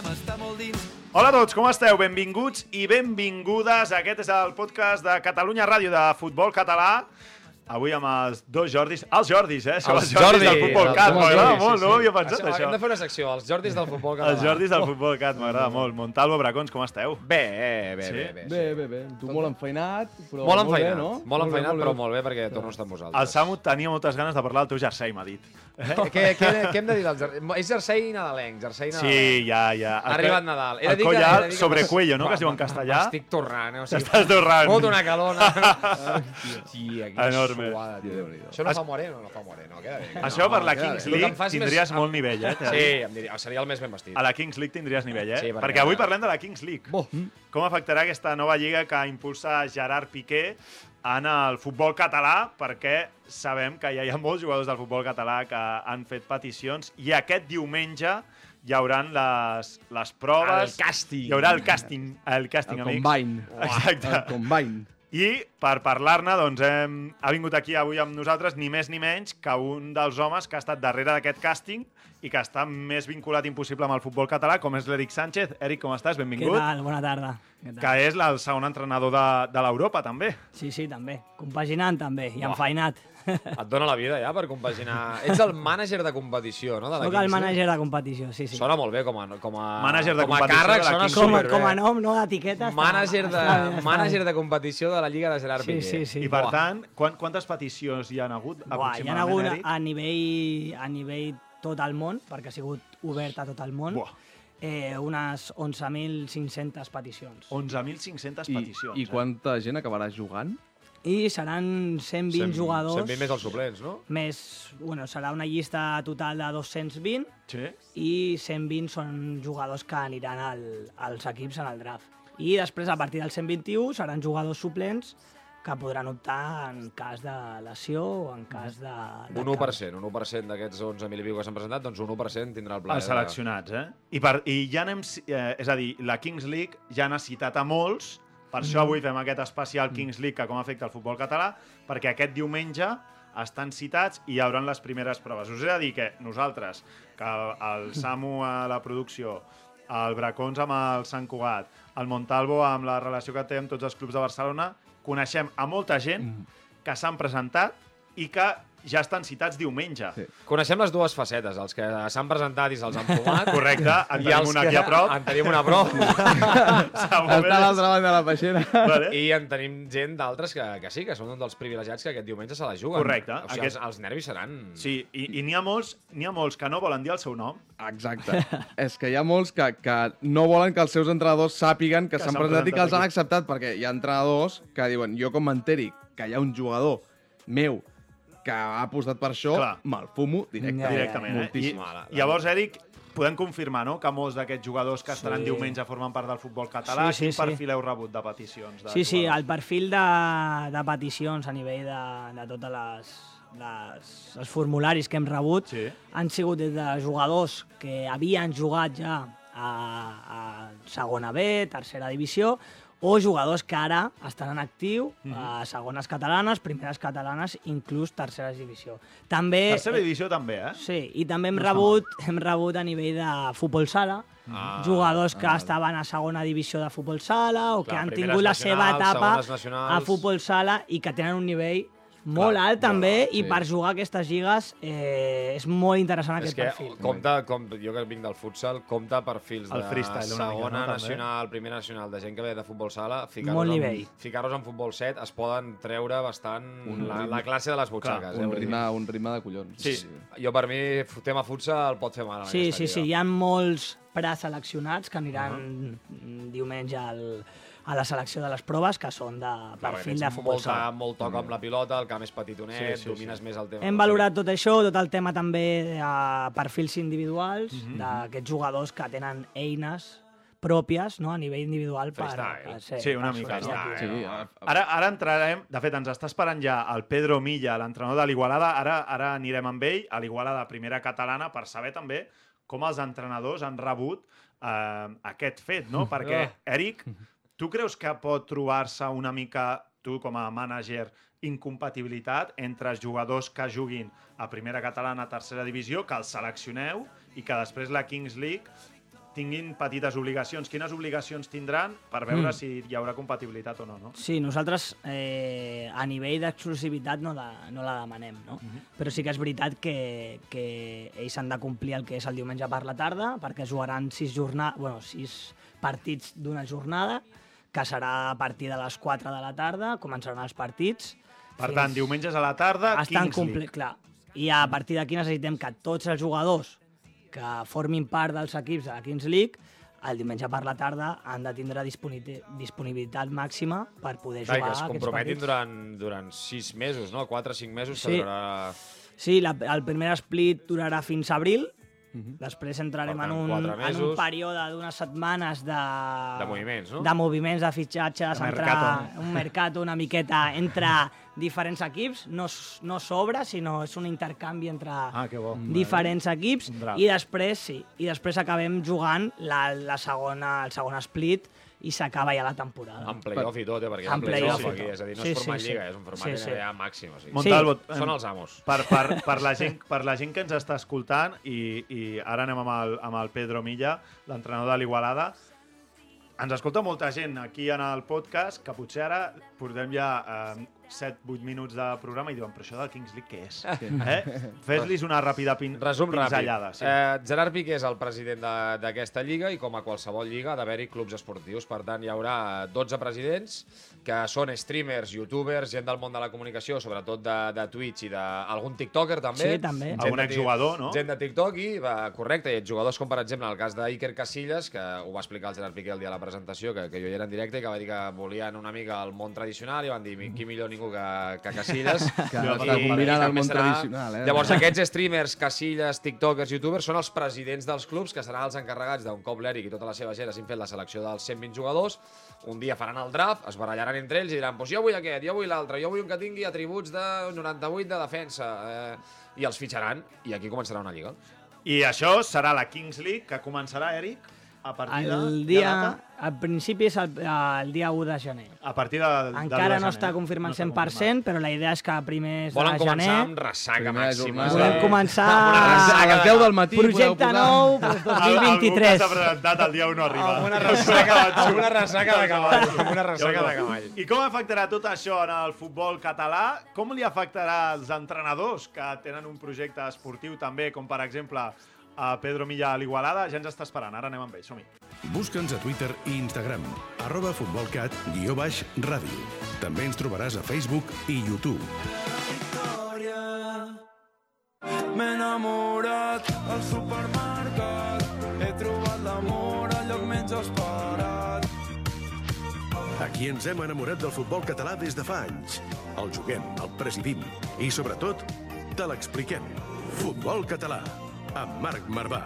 A estar molt dins Hola a tots, com esteu? Benvinguts i benvingudes. Aquest és el podcast de Catalunya Ràdio de Futbol Català. Avui amb els dos Jordis. Els Jordis, eh? Som Els els Jordis Jordi, del Futbol Cat. M'agrada Jordis, molt, sí, no sí. havia pensat Això, això. Hem de fer una secció, els Jordis del futbol català. Els Jordis del Futbol Cat, m'agrada molt. Montalvo, Bracons, com esteu? Bé, eh, bé, Sí? bé, bé. Bé, bé, bé. Tu molt enfeinat, però Molt bé, enfeinat, no? molt enfeinat, bé, però bé. molt bé perquè torno a estar amb vosaltres. El Samu tenia moltes ganes de parlar del teu jersei, m'ha dit. Què, què, què, què hem de dir del jersei? És jersei nadalenc, jersei nadalenc. Sí, ja, ja. Ha arribat Nadal. He de El dir coll que- he de alt dir que sobre cuello, no? Va, Que es diu en castellà. M'estic torrant, eh? O sigui, T'estàs torrant. Fot una calona. Tia, quina Enorme. Suada, tio. Això no fa moreno, no fa moreno, queda bé. Això per la Kings League tindries molt nivell, eh? Sí, em diria, seria el més ben vestit. A la Kings League tindries nivell, eh? Sí, perquè- perquè avui parlem de la Kings League. Bo. Com afectarà aquesta nova lliga que impulsa Gerard Piqué en el futbol català, perquè sabem que ja hi ha molts jugadors del futbol català que han fet peticions i aquest diumenge hi haurà les, les proves. El càsting. Hi haurà el càsting, el càsting, El amics. combine. Exacte. El combine. I per parlar-ne, doncs, hem, ha vingut aquí avui amb nosaltres ni més ni menys que un dels homes que ha estat darrere d'aquest càsting i que està més vinculat impossible amb el futbol català, com és l'Eric Sánchez. Eric, com estàs? Què Benvingut. tal? Bona tarda. Què tal? Que és el segon entrenador de, de l'Europa, també. Sí, sí, també. Compaginant, també, i enfeinat. Et dona la vida ja per compaginar... Ets el mànager de competició, no? De la Soc el mànager de competició, sí, sí. Sona molt bé com a, com a, Mànager de com a competició càrrec, sona com, superbé. com a nom, no, d'etiqueta. Mànager de, està mànager de competició de la Lliga de Gerard Sí, Piqué. sí, sí. I, per Buah. tant, quan, quantes peticions hi han hagut, Buah, hi ha hagut a nivell, a nivell tot el món, perquè ha sigut obert a tot el món, Buah. eh, unes 11.500 peticions. 11.500 I, peticions. I quanta gent acabarà jugant? I seran 120 Cent- jugadors. 120 més els suplents, no? Més, bueno, serà una llista total de 220 Eh? Sí? i 120 són jugadors que aniran al, als equips en el draft. I després, a partir del 121, seran jugadors suplents que podran optar en cas de lesió o en cas de... de Un 1%, un 1% d'aquests 11.000 i pico que s'han presentat, doncs un 1% tindrà el pla. Els seleccionats, eh? I, per, i ja n'hem... Eh, és a dir, la Kings League ja n'ha citat a molts, per això avui fem aquest especial Kings League que com afecta el futbol català, perquè aquest diumenge estan citats i hi haurà les primeres proves. Us he de dir que nosaltres, que el, el Samu a la producció, el Bracons amb el Sant Cugat, el Montalvo amb la relació que té amb tots els clubs de Barcelona, coneixem a molta gent que s'han presentat i que ja estan citats diumenge. Sí. Coneixem les dues facetes, els que s'han presentat i se'ls han fumat. Correcte, en tenim una que- aquí a prop. En tenim una a prop. Està a l'altra banda de la peixera. Vale. I en tenim gent d'altres que, que sí, que són un dels privilegiats que aquest diumenge se la juguen. Correcte. O sigui, Aquest- els, els nervis seran... Sí, i, i n'hi ha molts ha molts que no volen dir el seu nom. Exacte. és que hi ha molts que, que no volen que els seus entrenadors sàpiguen que, Que s'han s'han presentat i que els presentat han acceptat, perquè hi ha entrenadors que diuen, jo com m'enteri que hi ha un jugador meu que ha apostat per això, Clar. me'l fumo directament. Ja, directament. Eh? moltíssim. I, llavors, Eric, podem confirmar no? que molts d'aquests jugadors que estaran Sí. diumenge formen part del futbol català. Sí, sí, Quin sí. perfil heu rebut de peticions? De Sí, sí, jugadors? el perfil de, de peticions a nivell de, de totes les, les, els formularis que hem rebut Sí. han sigut des de jugadors que havien jugat ja a, a segona B, tercera divisió, o jugadors que ara estan en actiu Mhm. a segones catalanes, primeres catalanes, inclús terceres divisió. També, Tercera divisió també, eh? Sí, i també hem rebut, hem rebut a nivell de futbol sala, Ah, jugadors que estaven a segona divisió de futbol sala o que Clar, han primeres tingut la seva etapa a futbol sala i que tenen un nivell Molt Clar, alt també, sí. i per jugar a aquestes lligues eh, és molt interessant És aquest que perfil. compta, com, jo que vinc del futsal, compta perfils El de una mica, segona no, també? nacional, primera nacional, de gent que ve de futbol sala, ficar-los en, ficar en futbol set, es poden treure bastant Un la, la classe de les butxaques. eh, Un dir. ritme, un ritme de collons. Sí. Jo, per mi, tema futsal pot fer mal. Sí, sí, sí, lliga. hi ha molts preseleccionats que aniran mm, diumenge al, a la selecció de les proves, que són de perfil de futbol molta, molt toc amb la pilota, el camp és petitonet, Sí, sí, sí, domines sí. més el tema. Hem valorat tot això, tot el tema també de perfils individuals, Mhm. d'aquests jugadors que tenen eines pròpies no, a nivell individual per, per ser, Sí, una per mica, no? Sí, a- a- Ara, ara entrarem... De fet, ens està esperant ja el Pedro Milla, l'entrenador de l'Igualada. Ara, ara anirem amb ell a l'Igualada primera catalana per saber també com els entrenadors han rebut eh, aquest fet, no? Perquè, Eric, tu creus que pot trobar-se una mica, tu com a mànager, incompatibilitat entre els jugadors que juguin a primera catalana, a tercera divisió, que els seleccioneu i que després la Kings League tinguin petites obligacions. Quines obligacions tindran per veure Mm. si hi haurà compatibilitat o no, no? Sí, nosaltres eh, a nivell d'exclusivitat no, la, no la demanem, no? Però sí que és veritat que, que ells han de complir el que és el diumenge per la tarda, perquè jugaran sis, jorna... bueno, sis partits d'una jornada, que serà a partir de les 4 de la tarda, començaran els partits. Per fins- tant, diumenges a la tarda, estan Kings. League. Clar. I a partir d'aquí necessitem que tots els jugadors que formin part dels equips de la Kings League el diumenge per la tarda han de tindre disponi- disponibilitat màxima per poder Clar, i jugar que es aquests comprometin partits. durant, durant sis mesos, no? Quatre o cinc mesos Sí. que durarà... Sí, la, el primer split durarà fins a abril, després entrarem tant, en, un, en un període d'unes setmanes de... De moviments, no? De moviments, de fitxatges, De entrar mercato. un mercato una miqueta entre diferents equips, no, no sobre, sinó és un intercanvi entre Ah, diferents equips. I després sí, i després acabem jugant la, la segona, el segon split i s'acaba ja la temporada. Amb playoff i tot, eh? Perquè Amb playoff playoff i aquí, és a dir, no Sí, és format sí, lliga, sí. és un format Sí, sí. NBA màxim. O sigui. Montalvo, Sí. Són els amos. Per, per, per, la gent, per la gent que ens està escoltant, i, i ara anem amb el, amb el Pedro Milla, l'entrenador de l'Igualada, ens escolta molta gent aquí en el podcast que potser ara portem ja eh, 7-8 minuts de programa i diuen, però això del Kings League què és? Eh? Fes-lis una ràpida pin Resum ràpid. pinzellada. Sí. Eh, Gerard Piqué és el president de- d'aquesta lliga i com a qualsevol lliga ha d'haver-hi clubs esportius. Per tant, hi haurà 12 presidents que són streamers, youtubers, gent del món de la comunicació, sobretot de, de Twitch i d'algun tiktoker també. Sí, també. Gent Algun exjugador, no? Gent de TikTok i, va, correcte, i jugadors com per exemple en el cas d'Iker Casillas, que ho va explicar el Gerard Piqué el dia de la presentació, que, que jo hi era en directe i que va dir que volien una mica el món tradicional i van dir, qui millor ningú que, que Casillas. Que està i- combinant el també món serà- tradicional, eh? Llavors, aquests streamers, Casillas, tiktokers, youtubers, són els presidents dels clubs, que seran els encarregats d'un cop l'Eric i tota la seva gent hagin fet la selecció dels 120 jugadors. Un dia faran el draft, es barallaran entre ells i diran pues jo vull aquest, jo vull l'altre, jo vull un que tingui atributs de 98 de defensa. Eh, I els fitxaran, i aquí començarà una lliga. I això serà la Kings League, que començarà, Eric, a partir de... El de dia, data? al principi és el, el dia 1 de gener. A partir de, de Encara de no està gener. confirmat No està 100%, però la idea és que a primers Volen de començar gener amb ressaca màxima. volem sí. començar Amb una A les 10 del matí projecte posar- nou pues, Al- Algú que 2023. s'ha presentat el dia 1 no arriba. Amb una ressaca, amb una ressaca de cavall. Amb una ressaca de cavall. I com afectarà tot això en el futbol català? Com li afectarà als entrenadors que tenen un projecte esportiu també, com per exemple a Pedro Milla a l'Igualada? Ja ens està esperant, ara anem amb ell, som-hi. Busca'ns a Twitter i Instagram, arroba futbolcat, guió baix, ràdio. També ens trobaràs a Facebook i YouTube. M'he enamorat al supermercat He trobat l'amor al lloc menys esperat Aquí ens hem enamorat del futbol català des de fa anys. El juguem, el presidim i, sobretot, te l'expliquem. Futbol català, amb Marc Marvà.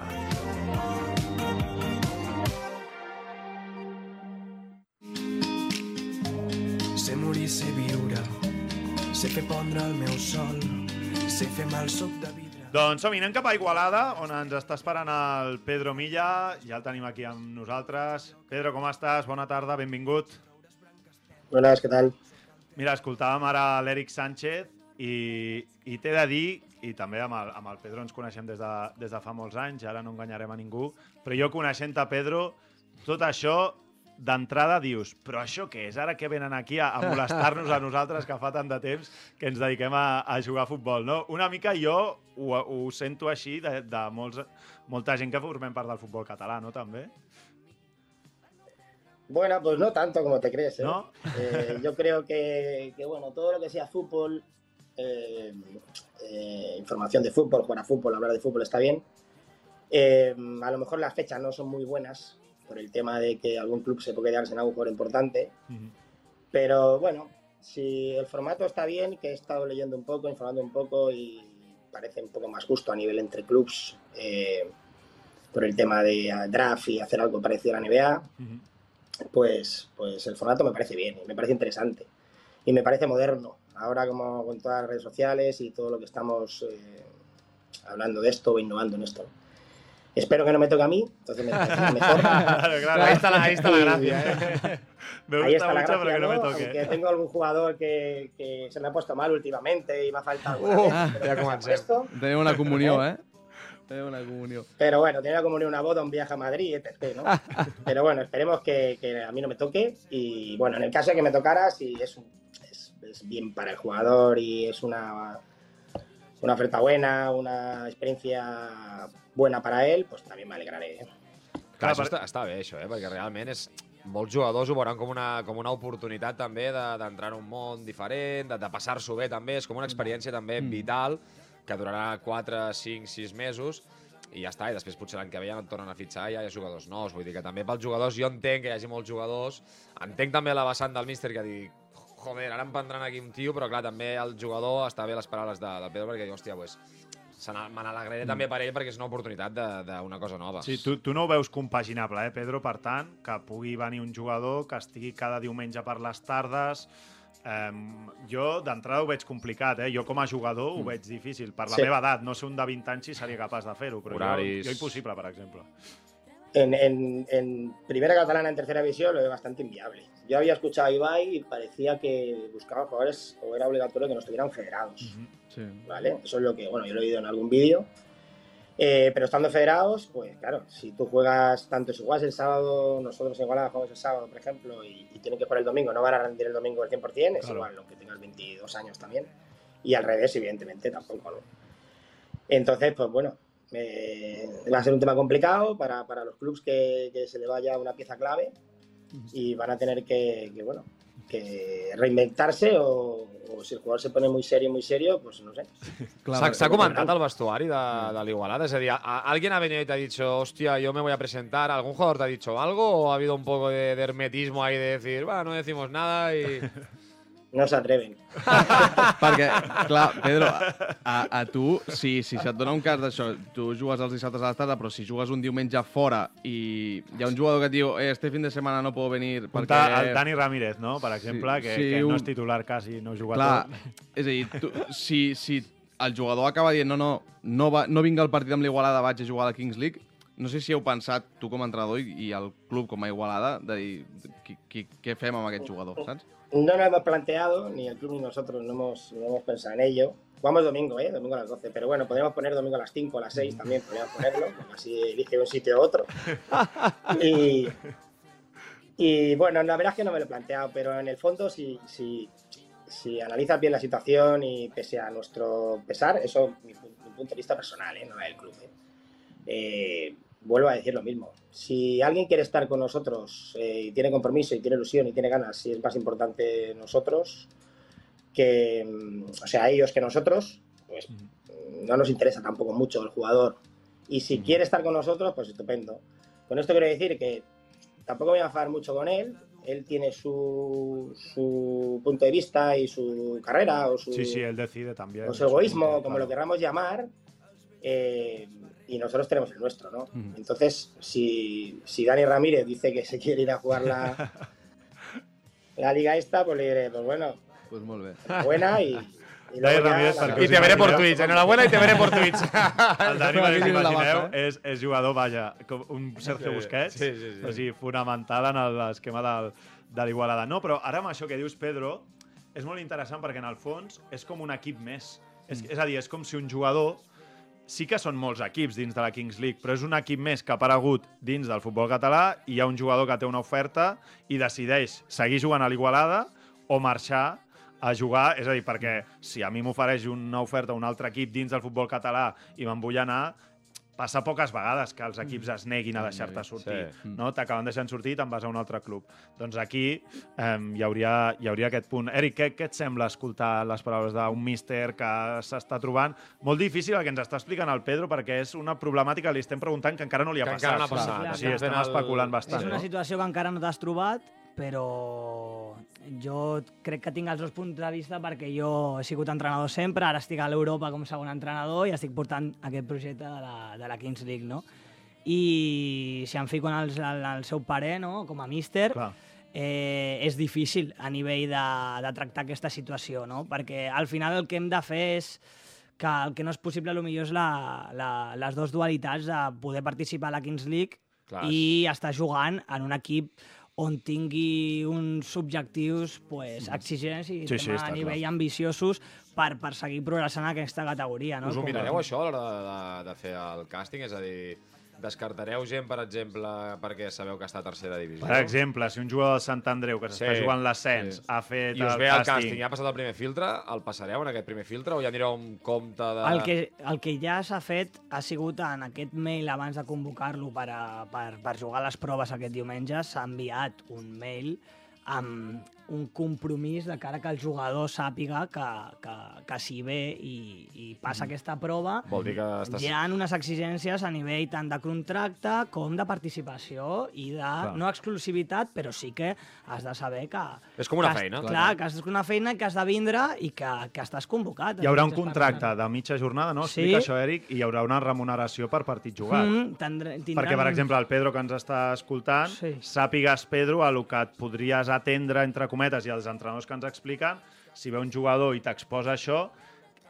Sé morir, sé viure Sé fer pondre el meu sol Sé fer mal suc de vidre Doncs som-hi, anem cap a Igualada, on ens està esperant el Pedro Milla. Ja el tenim aquí amb nosaltres. Pedro, com estàs? Bona tarda, benvingut. Buenas, ¿qué tal? Mira, escoltàvem ara l'Eric Sánchez i, i t'he de dir, i també amb el, amb el Pedro ens coneixem des de, des de fa molts anys, ara no enganyarem a ningú, però jo coneixent-te, Pedro, tot això d'entrada dius, però això què és? Ara que venen aquí a, a molestar-nos a nosaltres que fa tant de temps que ens dediquem a, a jugar a futbol, no? Una mica jo ho, ho sento així de, de molts, molta gent que formem part del futbol català, no? També? Bueno, pues no tanto como te crees. ¿eh? ¿No? Eh, yo creo que, que, bueno, todo lo que sea fútbol, eh, eh, información de fútbol, jugar a fútbol, hablar de fútbol está bien. Eh, a lo mejor las fechas no son muy buenas por el tema de que algún club se puede quedarse en algún jugador importante. Pero bueno, si el formato está bien, que he estado leyendo un poco, informando un poco y parece un poco más justo a nivel entre clubs por el tema de draft y hacer algo parecido a la NBA, pues, pues el formato me parece bien, me parece interesante y me parece moderno. Ahora como con todas las redes sociales y todo lo que estamos eh, hablando de esto o innovando en esto. Espero que no me toque a mí, entonces me mejor. Claro, claro, ahí está la, ahí está la gracia. ¿eh? Me gusta Ahí está la mucho, pero que no me ¿no? toque. Aunque tengo algún jugador que, que se me ha puesto mal últimamente y me ha faltado Uh, comencem. esto. Tenim una comunió, eh? Tenim una comunió. Pero bueno, tenía como una boda, un viaje a Madrid, etc. ¿no? Pero bueno, esperemos que, que a mí no me toque. Y bueno, en el caso de que me tocara, si es, un- es, bien para el jugador y es una, una oferta buena, una experiencia buena para él, pues también me alegraré. ¿eh? Clar, això està, està bé, això, eh? perquè realment és... Molts jugadors ho veuran com una, com una oportunitat també de- d'entrar en un món diferent, de, de passar-s'ho bé també, és com una experiència també Mm. vital que durarà 4, 5, 6 mesos i ja està, i després potser l'any que ve ja no et tornen a fitxar i ja hi ha jugadors nous, vull dir que també pels jugadors jo entenc que hi hagi molts jugadors, entenc també la vessant del míster que dic joder, ara em prendran aquí un tio, però clar, també el jugador està bé les paraules de, del Pedro perquè, hòstia, pues, me n'alegraré també per ell perquè és una oportunitat de- d'una cosa nova. Sí, tu, tu no ho veus compaginable, eh, Pedro? Per tant, que pugui venir un jugador que estigui cada diumenge per les tardes... Um, jo, d'entrada, ho veig complicat, eh? Jo, com a jugador, ho veig difícil. Per la Sí. meva edat, no sé un de 20 anys si seria capaç de fer-ho, però Horaris. jo, jo impossible, per exemple. En, en- en primera catalana, en tercera división, lo veo bastante inviable. Yo había escuchado a Ibai y parecía que buscaba jugadores o era obligatorio que no estuvieran federados. Sí. ¿vale? Eso es lo que, bueno, yo lo he oído en algún vídeo. Eh, pero estando federados, pues claro, si tú juegas tanto, si juegas el sábado, nosotros en Igualada jugamos el sábado, por ejemplo, y, y tienen que jugar el domingo, no van a rendir el domingo al 100%, es Claro. igual, aunque tengas 22 años también. Y al revés, evidentemente, tampoco, ¿no? Entonces, pues bueno, eh, va a ser un tema complicado para, para los clubes que, que se le vaya una pieza clave y van a tener que, que, bueno, que reinventarse o, o si el jugador se pone muy serio, muy serio, pues no sé. S'ha comentat al vestuari de, de l'Igualada? És a dir, a- ¿alguien ha venido y te ha dicho, hostia, yo me voy a presentar? ¿Algún jugador te ha dicho algo o ha habido un poco de, de hermetismo ahí de decir, va, no decimos nada y... No se atreven. Perquè, clar, Pedro, a, a, tu, si, si se't dona un cas d'això, tu jugues els dissabtes a la tarda, però si jugues un diumenge fora i hi ha un jugador que et diu eh, este fin de setmana no puedo venir perquè... Perquè... El Dani Ramírez, no?, per exemple, que, sí, que no és titular quasi, no juga Clar, tot. és a dir, tu, si, si el jugador acaba dient no, no, no, va, no vinc al partit amb l'Igualada, vaig a jugar a la Kings League, no sé si heu pensat, tu com a entrenador i, i el club com a Igualada, de dir què fem amb aquest jugador, saps? No nos hemos planteado, ni el club ni nosotros no hemos, no hemos pensado en ello. Jugamos domingo, ¿eh? Domingo a las 12. Pero bueno, podríamos poner domingo a las 5 o a las 6 también, podríamos ponerlo, así elige un sitio u otro. Y, y bueno, la verdad es que no me lo he planteado, pero en el fondo, si, si, si analizas bien la situación y pese a nuestro pesar, eso mi, mi punto de vista personal, ¿eh? no es del club. ¿eh? Eh, vuelvo a decir lo mismo. Si alguien quiere estar con nosotros eh, y tiene compromiso y tiene ilusión y tiene ganas, y es más importante nosotros que, mm, o sea, ellos que nosotros, pues mm, no nos interesa tampoco mucho el jugador. Y si quiere estar con nosotros, pues estupendo. Con esto quiero decir que tampoco voy a enfadar mucho con él. Él tiene su, su punto de vista y su carrera o su, Sí, sí, él decide también. o su egoísmo, Claro. como lo queramos llamar, eh, y nosotros tenemos el nuestro, ¿no? Ujú. Entonces, si, si Dani Ramírez dice que se quiere ir a jugar la, la liga esta, pues le diré, pues bueno, Pues molt bé. buena y... y Dani Ramírez, perquè Y te veré por Twitch, enhorabuena y te veré por Twitch. El Dani, la imagineu, és, és jugador, vaja, com un Sergio Busquets, sí, sí, sí. o sigui, fonamental en l'esquema del, de l'Igualada. No, però ara amb això que dius, Pedro, és molt interessant perquè en el fons és com un equip més. És, Mm. és a dir, és com si un jugador sí que són molts equips dins de la Kings League, però és un equip més que ha aparegut dins del futbol català i hi ha un jugador que té una oferta i decideix seguir jugant a l'Igualada o marxar a jugar, és a dir, perquè si a mi m'ofereix una oferta a un altre equip dins del futbol català i me'n vull anar, passa poques vegades que els equips es neguin a deixar-te sortir. Sí. No? T'acaben deixant sortir i te'n vas a un altre club. Doncs aquí eh, hi, hauria, hi hauria aquest punt. Eric, què, què et sembla escoltar les paraules d'un míster que s'està trobant? Molt difícil el que ens està explicant el Pedro, perquè és una problemàtica que li estem preguntant que encara no li ha Que passat. encara no ha passat. Clar, Sí, estem el- especulant És bastant. una No? situació que encara no t'has trobat, però jo crec que tinc els dos punts de vista perquè jo he sigut entrenador sempre, ara estic a l'Europa com segon entrenador i estic portant aquest projecte de la, de la Kings League, no? I si em fico en el, en el seu parer, no?, com a míster, Clar. eh, és difícil a nivell de, de tractar aquesta situació, no? Perquè al final el que hem de fer és que el que no és possible potser és la, la, les dues dualitats de poder participar a la Kings League Clar. i estar jugant en un equip on tingui uns objectius pues, exigents i Sí, sí, a nivell clar. ambiciosos per, per seguir progressant en aquesta categoria. No? Us ho Com- mirareu, això, a l'hora de, de, de fer el càsting? És a dir, descartareu gent, per exemple, perquè sabeu que està a tercera divisió? Per exemple, si un jugador de Sant Andreu que s'està Sí, jugant l'ascens sí. ha fet I us el ve el càsting... càsting, ja ha passat el primer filtre, el passareu en aquest primer filtre o ja anireu amb compte de... El que, el que ja s'ha fet ha sigut en aquest mail abans de convocar-lo per, a, per, per jugar les proves aquest diumenge, s'ha enviat un mail amb un compromís de cara que el jugador sàpiga que, que, que si ve i, i passa aquesta prova, Vol dir que estàs... hi ha unes exigències a nivell tant de contracte com de participació i de, no exclusivitat, però sí que has de saber que... És com una que has- feina. Clar, que has una feina que has de vindre i que, que estàs convocat. Hi haurà un contracte de mitja jornada, no? Sí. Explica això, Eric, i hi haurà una remuneració per partit jugat. Mm, tindrà, tindran... Perquè, per exemple, el Pedro que ens està escoltant, Sí. sàpigues, Pedro, a lo que et podries atendre, entre cometes, i els entrenadors que ens expliquen, si ve un jugador i t'exposa això,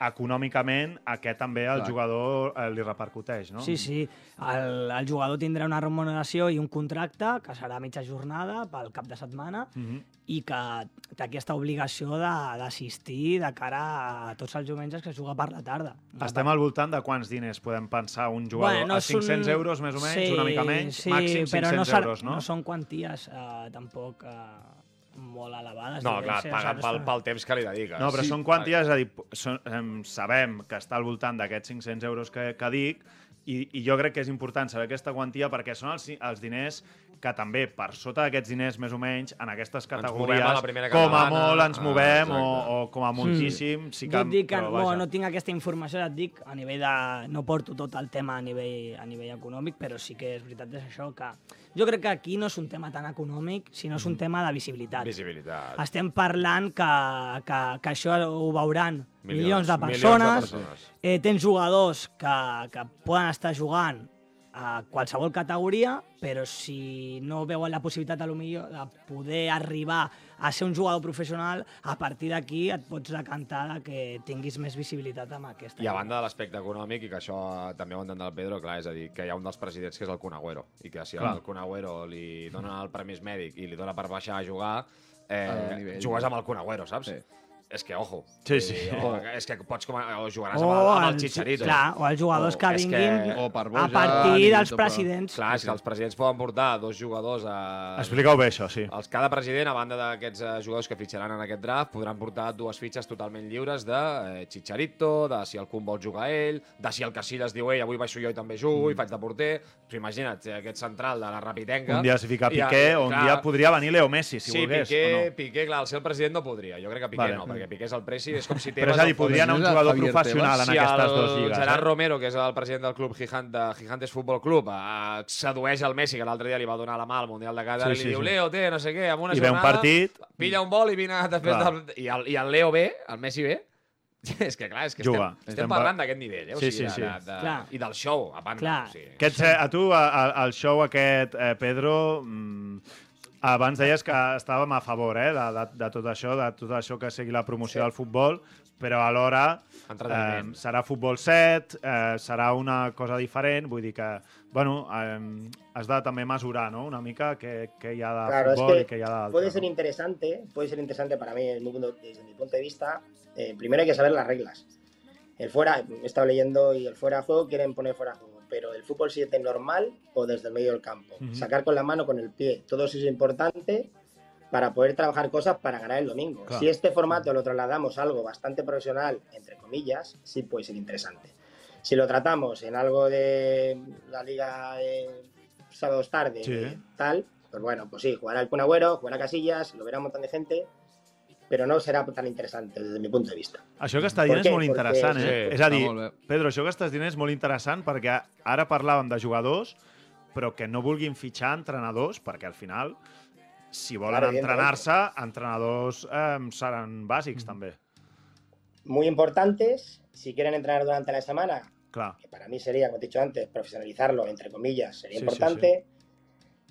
econòmicament aquest també al Clar. jugador eh, li repercuteix, no? Sí, sí. El, el jugador tindrà una remuneració i un contracte que serà mitja jornada pel cap de setmana Mhm. i que té aquesta obligació de- d'assistir de, cara a tots els diumenges que es juga per la tarda. Estem al voltant de quants diners podem pensar un jugador? Bueno, a 500 són- euros, més o menys, sí, una mica menys? sí, màxim 500 però no, euros, no? no són quanties eh, tampoc eh, molt elevades. No, diguem, clar, paguen pel, pel temps que li dediques. No, però Sí, són quanties, és a dir, són, em, sabem que està al voltant d'aquests 500 euros que, que dic i, i jo crec que és important saber aquesta quantia perquè són els, els diners que també per sota d'aquests diners més o menys en aquestes categories a la com a molt ens ah, movem o, exacte. o com a moltíssim sí que, jo et dic que però, no, no tinc aquesta informació, et dic, a nivell de... No porto tot el tema a nivell, a nivell econòmic, però sí que és veritat és això, que jo crec que aquí no és un tema tan econòmic, sinó Mm. és un tema de visibilitat. Visibilitat. Estem parlant que, que, que això ho veuran Milions, milions, de milions de persones, persones. Eh, tens jugadors que, que poden estar jugant a qualsevol categoria, però si no veuen la possibilitat a lo millor de poder arribar a ser un jugador professional, a partir d'aquí et pots decantar de que tinguis més visibilitat amb aquesta. I a banda de l'aspecte econòmic, i que això també ho entendrà el Pedro, clar, és a dir, que hi ha un dels presidents que és el Conagüero, i que si al Conagüero li donen el permís mèdic i li dona per baixar a jugar, eh, jugues amb el Conagüero, saps? Sí. És que, ojo. Sí, sí. O, és que pots com a, o jugaràs o, amb el, amb el els- Chicharito. Clar, o els jugadors O- que és que- vinguin O per a Bojan, partir dels però- presidents. Clar, és que els presidents poden portar dos jugadors a... Explica-ho bé, això, sí. Els, cada president, a banda d'aquests eh, jugadors que fitxaran en aquest draft, podran portar dues fitxes totalment lliures de eh, Chicharito, de si el Kun vol jugar ell, de si el Casillas diu ell, avui baixo jo i també jugo, i faig de porter. Però imagina't, eh, aquest central de la Rapitenca... Un dia s'hi fica eh, Piqué, o un clar, dia podria venir Leo Messi, si sí, volgués, Piqué, o no? Piqué, clar, el ser el president no podria. Jo crec que Piqué Vale. no, perquè Piqué és el presi, és com si Però Tebas... és a dir, el podria anar un el jugador Javier professional en si aquestes el dues lligues. Gerard eh? Romero, que és el president del club Gigant de Gigantes Futbol Club, eh, sedueix el Messi, que l'altre dia li va donar la mà al Mundial de Qatar, Sí, i li sí, diu, sí. Leo, té, no sé què, amb una I ve un jornada, partit... pilla un vol i vine després Clar. del... I el, I el Leo ve, el Messi ve, és que clar, és que Juga. estem, Estem estem par- parlant d'aquest nivell, eh? O Sí, sigui, sí, sí. De, de, Clar. I del show, a banda. Clar. O sigui, Aquest, a tu, a, a, al show aquest, eh, Pedro, mm, abans deies que estàvem a favor eh, de, de, de tot això, de tot això que sigui la promoció del futbol, però alhora eh, serà futbol 7, eh, serà una cosa diferent, vull dir que, bueno, eh, has de també mesurar, ¿no?, una mica què, què hi ha de Claro, es futbol que i què hi ha d'altre. Puede ser no? interesante, puede ser interesante para mí desde mi punto, desde mi punto de vista. Eh, primero hay que saber las reglas. El fuera, he estado leyendo y el fuera de juego quieren poner fuera de juego, pero el fútbol 7 normal o desde el medio del campo. Sacar con la mano, con el pie, todo eso es importante para poder trabajar cosas para ganar el domingo. Claro. Si este formato lo trasladamos a algo bastante profesional, entre comillas, sí puede ser interesante. Si lo tratamos en algo de la liga de sábados tarde, Sí. de tal, pues bueno, pues sí, jugará el Kun Agüero, jugará Casillas, lo verá un montón de gente, pero no será tan interesante desde mi punto de vista. Això que està dient és molt Perquè- interessant, eh? Sí, és a dir. Pedro, això que estàs dient és molt interessant perquè ara parlàvem de jugadors, però que no vulguin fitxar entrenadors, perquè al final, si volen Claro, entrenar-se, entrenadors eh, seran bàsics, també. Muy importantes, si quieren entrenar durante la semana, Clar. que para mí sería, como he dicho antes, profesionalizarlo, entre comillas, sería Sí, sí, importante.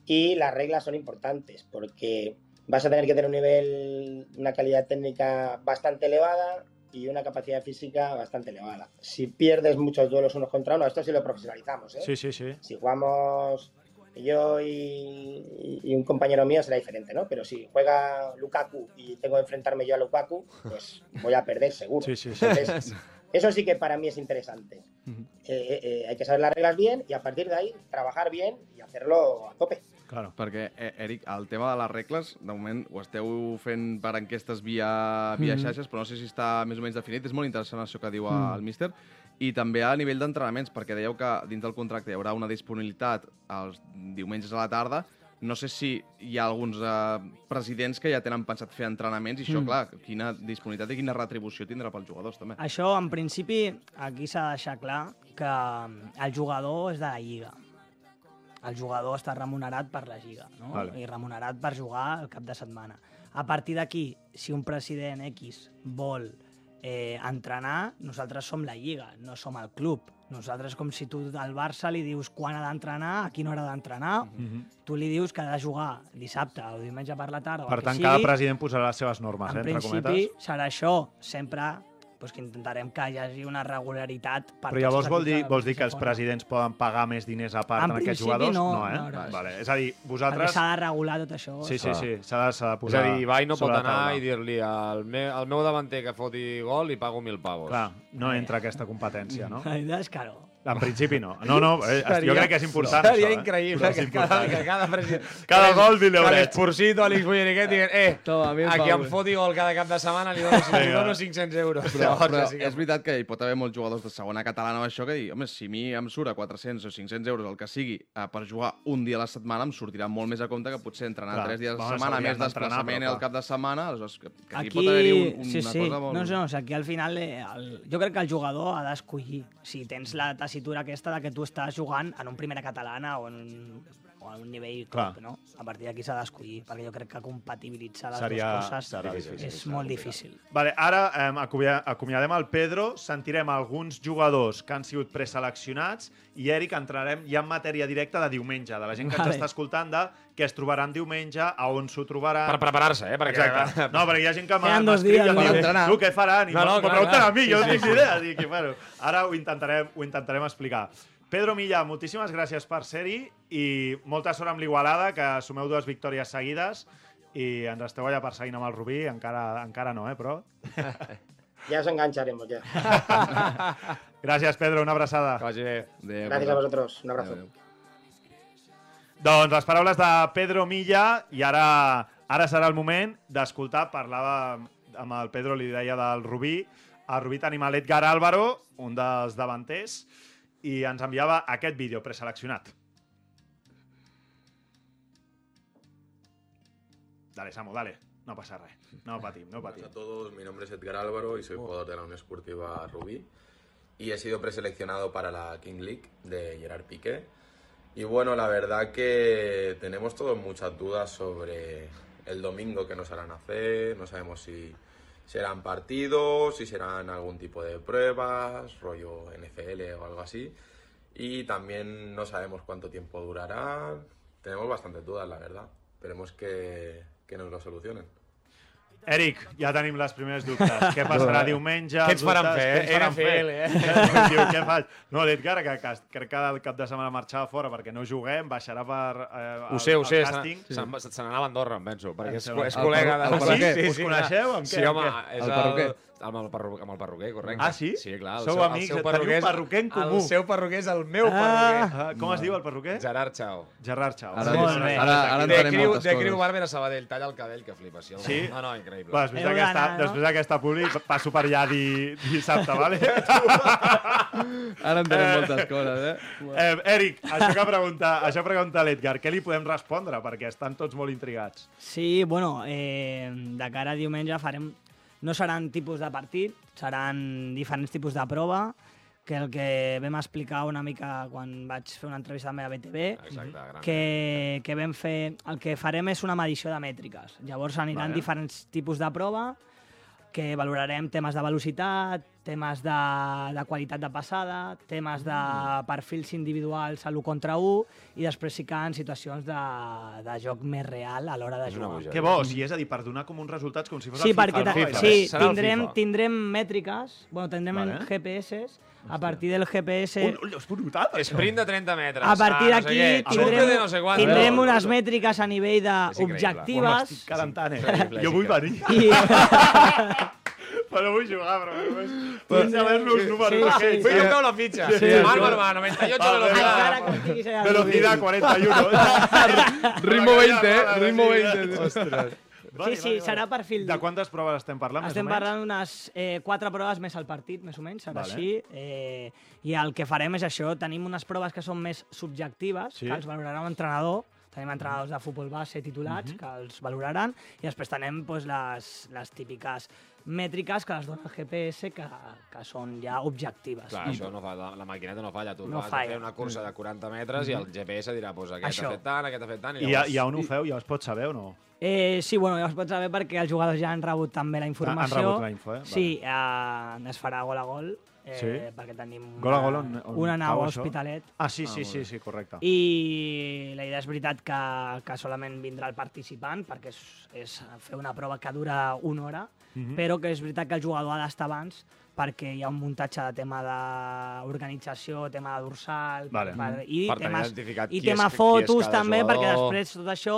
Y las reglas son importantes, porque vas a tener que tener un nivel, una calidad técnica bastante elevada y una capacidad física bastante elevada. Si pierdes muchos duelos unos contra uno, esto sí lo profesionalizamos, ¿eh? Sí, sí, sí. Si jugamos yo y, y un compañero mío será diferente, ¿no? Pero si juega Lukaku y tengo que enfrentarme yo a Lukaku, pues voy a perder seguro. Sí, sí, sí. Entonces, eso sí que para mí es interesante. Eh, eh, eh, hay que saber las reglas bien y a partir de ahí trabajar bien y hacerlo a tope. Claro. Perquè, eh, Eric, el tema de les regles, de moment ho esteu fent per enquestes via, via Mhm. xarxes, però no sé si està més o menys definit. És molt interessant això que diu Mm. el míster. I també a nivell d'entrenaments, perquè dèieu que dins del contracte hi haurà una disponibilitat els diumenges a la tarda. No sé si hi ha alguns eh, presidents que ja tenen pensat fer entrenaments i això, Mm. clar, quina disponibilitat i quina retribució tindrà pels jugadors, també. Això, en principi, aquí s'ha de deixar clar que el jugador és de la Lliga. El jugador està remunerat per la Lliga, no? Vale. I remunerat per jugar el cap de setmana. A partir d'aquí, si un president X vol eh, entrenar, nosaltres som la Lliga, no som el club. Nosaltres com si tu al Barça li dius quan ha d'entrenar, a quina hora ha d'entrenar, Mhm. tu li dius que ha de jugar dissabte o diumenge per la tarda Per tant, sigui, cada president posarà les seves normes, en eh, entre principi cometes. serà això, sempre pues, que intentarem que hi hagi una regularitat per Però llavors vol dir, vols dir que els presidents poden pagar més diners a part En en, aquests jugadors? no, eh? no, no. Vale. És a dir, Perquè vosaltres... s'ha de regular tot això. Sí, sí, sí, s'ha de, de És posar a dir, Ibai no pot anar i dir-li al, me, al meu davanter que foti gol li pago mil pavos. Clar, no entra aquesta competència, no? La veritat és que no. En principi no. No, no, eh, jo Seria- crec que és important Seria això, eh? increïble Però és que cada, que cada president... Cada que gol, mil Que eurets. l'Esporcito, Àlex Bolleriquet, diguen, eh, Toma, a qui em pavos. foti gol cada cap de setmana li dono, li dono 500 euros. Però, Llavors, però sí que- és veritat que hi pot haver molts jugadors de segona catalana o això que dir, home, si a mi em surt a 400 o 500 euros, el que sigui, eh, per jugar un dia a la setmana, em sortirà molt més a compte que potser entrenar Clar, tres dies a la setmana, més desplaçament però al cap de setmana, aleshores, que, que aquí, Aquí, pot haver-hi un, una sí, sí. cosa molt... No, no, o sigui, aquí al final eh, el, jo crec que el jugador ha d'escollir. Si tens la tessitura aquesta de que tu estàs jugant en un primera catalana o en un, o en un nivell Clar. club, no? A partir d'aquí s'ha d'escollir, perquè jo crec que compatibilitzar les Seria- dues coses serà difícil, és serà molt difícil. Vale, ara eh, acomiadem, el Pedro, sentirem alguns jugadors que han sigut preseleccionats i, Eric, entrarem ja en matèria directa de diumenge, de la gent que Vale. ens està escoltant, de què es trobaran diumenge, a on s'ho trobaran... Per preparar-se, eh? Perquè, Exacte. No, perquè hi ha gent que m'escriu i em no? diu, tu què faran? I No, no, m'ho pregunten a mi, Sí, jo no sí, tinc sí. ni idea. Dic, bueno, ara ho intentarem, ho intentarem explicar. Pedro Milla, moltíssimes gràcies per ser-hi i molta sort amb l'Igualada, que sumeu dues victòries seguides i ens esteu allà perseguint amb el Rubí, encara, encara no, eh, però... Ya os engancharemos ya. Gràcies, Pedro, una abraçada. Que vagi bé. Adéu, Gracias a vosotros. Un abrazo. Adéu. Doncs les paraules de Pedro Milla i ara ara serà el moment d'escoltar, parlava amb el Pedro, li deia del Rubí, el Rubí tenim l'Edgar Álvaro, un dels davanters, i ens enviava aquest vídeo preseleccionat. Dale, Samu, dale. No passa res. No patim, no Buenas patim. a todos, mi nombre es Edgar Álvaro y soy jugador de la Unión Esportiva Rubí y he sido preseleccionado para la King League de Gerard Piqué. Y bueno, la verdad que tenemos todos muchas dudas sobre el domingo que nos harán hacer, no sabemos si serán partidos, si serán algún tipo de pruebas, rollo NFL o algo así. Y también no sabemos cuánto tiempo durará. Tenemos bastantes dudas, la verdad. Esperemos que, que nos lo solucionen. Eric, ja tenim les primeres dubtes. Què passarà diumenge? Què ens faran dubtes? fer, Què ens faran NFL, fer? eh? Diu, què faig? No, l'Edgar, que, que crec que el cap de setmana marxava fora perquè no juguem, baixarà per eh, Ho sé, ho el, sé, el se càsting. n'anava se n'anava a Andorra, em penso, perquè és, és col·lega de... perru- el perruquer? Sí, Us sí, coneixeu? Amb Sí, què? home, és El el. Amb el, perru amb el perruquer, correcte. Ah, sí? Sí, clar. El Sou seu, amics, el seu teniu perruquer és, perruquer en comú. El seu perruquer és el meu Ah, perruquer. ah, com es diu el perruquer? Gerard Chao. Gerard Chao. Ara, Molt bé. ara, ara De entenem Criu, moltes de Criu. Barber a Sabadell, talla el cabell que flipa. Sí, Sí? No, no, increïble. Va, després d'aquesta no? després d'aquesta publi passo per allà di, dissabte, vale? Ara entenem Eh. moltes coses, eh? eh, Eric, això que pregunta, això pregunta l'Edgar, què li podem respondre? Perquè estan tots molt intrigats. Sí, bueno, eh, de cara a diumenge farem... No seran tipus de partit, seran diferents tipus de prova, que el que vam explicar una mica quan vaig fer una entrevista també a BTV, Exacte, que, que vam fer... El que farem és una medició de mètriques. Llavors aniran Vale. diferents tipus de prova, que valorarem temes de velocitat, temes de, de qualitat de passada, temes de Mm. perfils individuals a l'1 contra 1 i després sí que en situacions de, de joc més real a l'hora de jugar. Que bo, si és a dir, per donar com uns resultats com si fos Sí, el FIFA. el FIFA. sí, Serà tindrem, FIFA. tindrem mètriques, bueno, tindrem Vale. GPS, a partir del GPS... Ui, ui, és brutal, això. Sprint de 30 metres. A partir ah, no sé d'aquí què, xute tindrem, no sé quant. tindrem No, unes no. mètriques a nivell d'objectives Estic quedant tant, eh? Jo vull venir, i... però vull jugar, però vull saber els meus números. sí, sí, Vull feu la fitxa. Sí. Marc Barba, 98 Vale, velocidad. Encara que estiguis allà. Velocidad 41. Ritmo 20, eh? Ritmo 20. Ostres. Sí, sí, serà perfil... De quantes proves estem parlant, Estem més o menys? parlant d'unes eh, quatre proves més al partit, més o menys, serà Vale. així. Eh, I el que farem és això, tenim unes proves que són més subjectives, Sí. que els valorarà un entrenador, tenim entrenadors de futbol base titulats que els valoraran, i després tenim doncs, les, les típiques mètriques que les dona el GPS, que, que són ja objectives. Clar, això no fa, la, la maquineta no falla. Tu No vas falla. a fer una cursa de 40 metres i el GPS dirà, pues, aquest Això. ha fet tant, aquest ha fet tant... I, I a on ho feu? Ja us pot saber o no? Eh, sí, bueno, ja us pots saber perquè els jugadors ja han rebut també la informació. rebut la info, eh? Vale. Sí, eh, es farà gol a gol, eh, Sí? perquè tenim una, Gol a gol on, on una nau a? Hospitalet. Ah, sí, sí, molt sí, sí, correcte. I la idea és veritat que, que solament vindrà el participant, perquè és, és fer una prova que dura una hora, Mhm. però que és veritat que el jugador ha d'estar abans perquè hi ha un muntatge de tema d'organització, tema de dorsal, Vale. per, i, Per temes, i tema és fotos també, perquè jugador. després tot això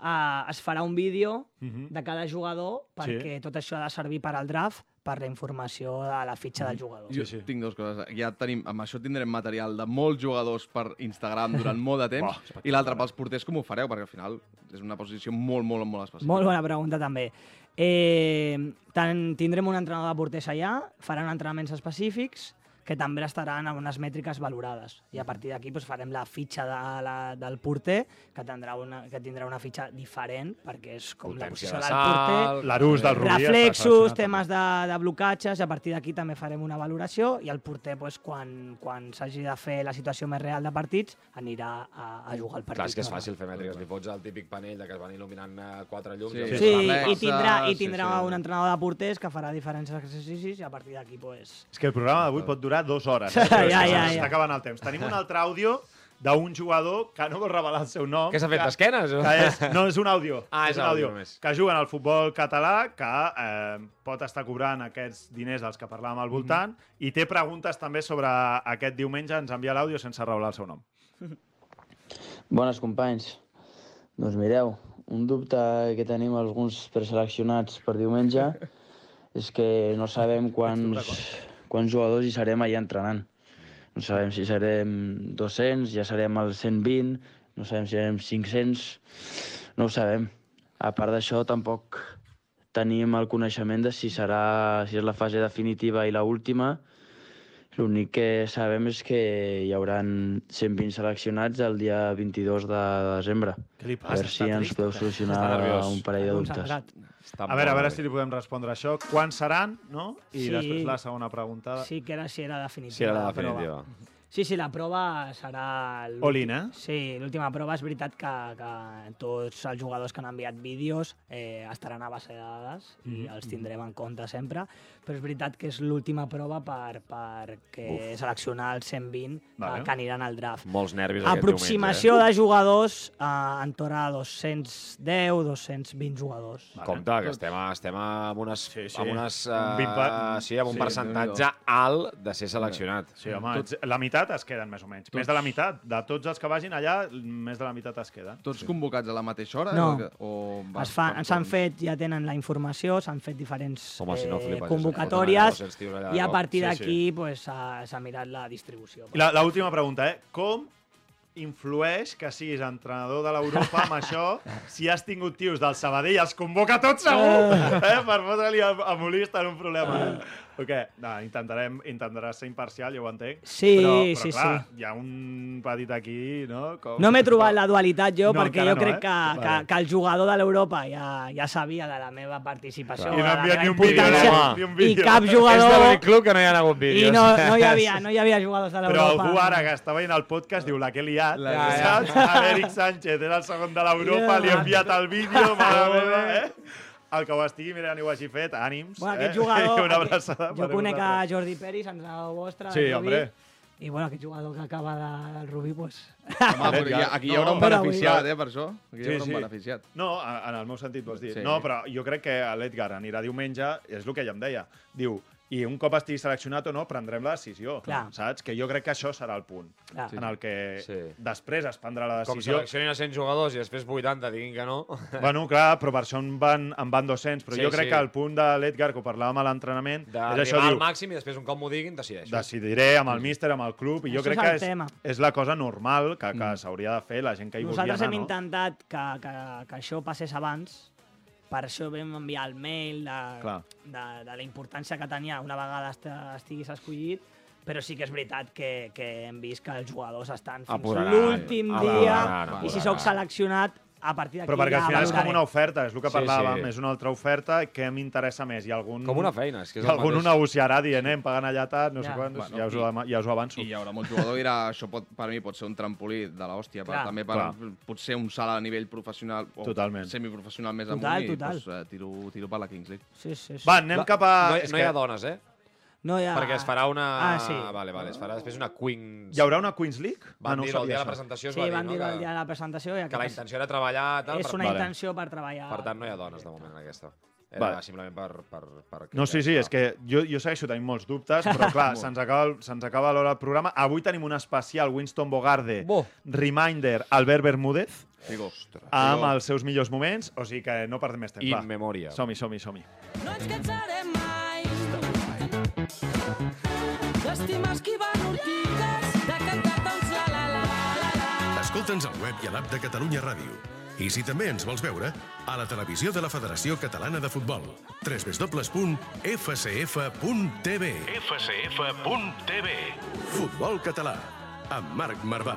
eh, es farà un vídeo Mhm. de cada jugador perquè tot això ha de servir per al draft, per la informació de la fitxa del jugador. Jo sí. tinc dues coses. Ja tenim, amb això tindrem material de molts jugadors per Instagram durant molt de temps Buah, i l'altre pels porters com ho fareu? Perquè al final és una posició molt, molt, molt específica. Molt bona pregunta, també. Eh, tant, tindrem un entrenador de porters allà, faran entrenaments específics, que també estaran amb unes mètriques valorades. I a partir d'aquí doncs, farem la fitxa de la, del porter, que tindrà, una, que tindrà una fitxa diferent, perquè és com la Potència posició de del porter. L'Arús del Rubí... Reflexos, temes de, de blocatges, i a partir d'aquí també farem una valoració i el porter, doncs, quan, quan s'hagi de fer la situació més real de partits, anirà a, a jugar al partit. Clar, és que és fàcil fer mètriques. Li fots el típic panell de que es van il·luminant quatre llums. Sí. i Sí, sí i tindrà, i sí, tindrà sí. un entrenador de porters que farà diferents exercicis i a partir d'aquí, pues... És que el programa d'avui pot durar dues hores. Ja, ja, ja. S'està acabant el temps. Tenim un altre àudio d'un jugador que no vol revelar el seu nom. Què s'ha fet, que- d'esquenes? o? Que és, no, és un àudio. Ah, és un àudio només. Que juguen al futbol català, que eh, pot estar cobrant aquests diners dels que parlàvem al voltant, i té preguntes també sobre aquest diumenge. Ens envia l'àudio sense revelar el seu nom. Bones companys. Doncs mireu, un dubte que tenim alguns preseleccionats per diumenge és que no sabem quants, quants jugadors hi serem allà entrenant. No sabem si serem 200, ja serem al 120, no sabem si serem 500, no ho sabem. A part d'això, tampoc tenim el coneixement de si serà si és la fase definitiva i la última. L'únic que sabem és que hi haurà 120 seleccionats el dia 22 de desembre. Què li A veure si ens podeu solucionar un parell de dubtes. A veure, a veure si li podem respondre això. Quan seran, no? I Sí. després la segona pregunta. Sí que era si era definitiva. Sí, era la però va. Sí, sí, la prova serà... All-in, eh? Sí, l'última prova és veritat que, que tots els jugadors que han enviat vídeos eh, estaran a base de dades i Mhm. els tindrem en compte sempre, però és veritat que és l'última prova per, per que seleccionar els 120 Vale. vale. que aniran al draft. Molts nervis aquest Aproximació de jugadors eh, entorn a 210, 220 jugadors. Compte, que estem, a, estem amb unes... Sí, sí. Amb unes Un uh, 20 pa- sí, amb un sí, percentatge alt de ser seleccionat. Sí, home, la meitat es queden, més o menys. Més de la meitat. De tots els que vagin allà, més de la meitat es queden. Tots convocats a la mateixa hora? No. O, o Es fa, s'han fet, ja tenen la informació, s'han fet diferents Home, si no, eh, flipa, convocatòries se'n foten allà 200 tios allà de i a partir Sí, d'aquí pues, s'ha s'ha mirat la distribució. I la, la última pregunta, eh? Com influeix que siguis entrenador de l'Europa amb això si has tingut tios del Sabadell els convoca tots segur eh? per fotre-li a, a Molista en un problema eh? O què? No, intentarem, intentaràs ser imparcial, ja ho entenc Sí, però, però sí, clar, sí. hi ha un petit aquí no? Com... No m'he trobat la dualitat jo, No, perquè jo no, crec eh? que, que, Vale. que el jugador de l'Europa ja, ja sabia de la meva participació, I no de ha la enviat meva ni un vídeo, no, ni un i vídeo. cap És jugador... de l'únic club que no hi ha hagut vídeos. I no, no, hi havia, no hi havia jugadors de Però l'Europa. algú ara que està veient el podcast diu la que he liat, La que he saps? l'Eric Sánchez era el segon de l'Europa, Yeah. li he enviat el vídeo, mare meva, eh? El que ho estigui mirant i ho hagi fet, ànims. Bueno, eh? aquest jugador... I una aquest- abraçada jo conec a. Jordi Peris, entrenador vostre, Sí, del Rubí, hombre. I bueno, aquest jugador que acaba de, del Rubí, pues... Home, però ha, aquí hi haurà un beneficiat, eh, per això. Aquí hi haurà un beneficiat. No, en el meu sentit vols dir. Sí. No, però jo crec que l'Edgar anirà diumenge, és el que ella em deia. Diu, i un cop estigui seleccionat o no, prendrem la decisió. Clar. Saps? Que jo crec que això serà el punt. Clar. En el que Sí. després es prendrà la Com decisió. seleccionin a 100 jugadors i després 80 diguin que no... Bueno, clar, però per això en van, en van 200. Però Sí, jo crec sí. que el punt de l'Edgar, que ho parlàvem a l'entrenament, és això, D'arribar al diu, màxim i després un cop m'ho diguin decideixo. decidiré amb el míster, amb el club, i jo Això crec és que és, tema. és la cosa normal que, que s'hauria de fer la gent que hi volia Nosaltres anar, hem no? intentat que, que, que això passés abans, per això vam enviar el mail de, Clar. de, de la importància que tenia una vegada est estiguis escollit, però sí que és veritat que, que hem vist que els jugadors estan fins l'últim dia i si sóc seleccionat, a partir d'aquí Però perquè ja al final és com valoraré. una oferta, és el que Sí, parlàvem, sí. és una altra oferta, què m'interessa més? Ha algun... Com una feina, és que és I el algun ho mateix. negociarà dient, eh, em paguen allà tant, no sé Ja. quants, Bueno, ja, us ho, i- ja us ho avanço. I hi haurà molt jugador que dirà, això pot, per mi pot ser un trampolí de l'hòstia, però Clar. també per, Clar. pot ser un salt a nivell professional o Totalment. semiprofessional més Total, amunt i total. doncs, eh, tiro, tiro per la Kings League. Sí, sí, sí. Va, anem cap a... No, hi, és no hi ha que dones, eh? No ha... Perquè es farà una... Ah, sí. Vale, vale, es farà després una Queens... Hi haurà una Queens League? Van Ah, no ho dir-ho el dia de la presentació, es Sí, va dir, van no? dir el que, dia de la presentació i que la aquest intenció era treballar... Tal, és per- una Vale. intenció per treballar. Per tant, no hi ha dones de moment en aquesta. Era Vale. simplement per... per, per No, sí, sí, és que jo, jo segueixo tenint molts dubtes, però clar, se'ns acaba, se'ns acaba l'hora del programa. Avui tenim un especial Winston Bogarde, Bo. Reminder, Albert Bermúdez, Figo. amb els seus millors moments, o sigui que no perdem més temps. In va. memòria. Som-hi, som-hi, som-hi. No ens cansarem mai d'estimar esquivant ortigues, de cantar tots la la la la la. Escolta'ns al web i a l'app de Catalunya Ràdio. I si també ens vols veure, a la televisió de la Federació Catalana de Futbol. www.fcf.tv fcf.tv Futbol català, amb Marc Marvà.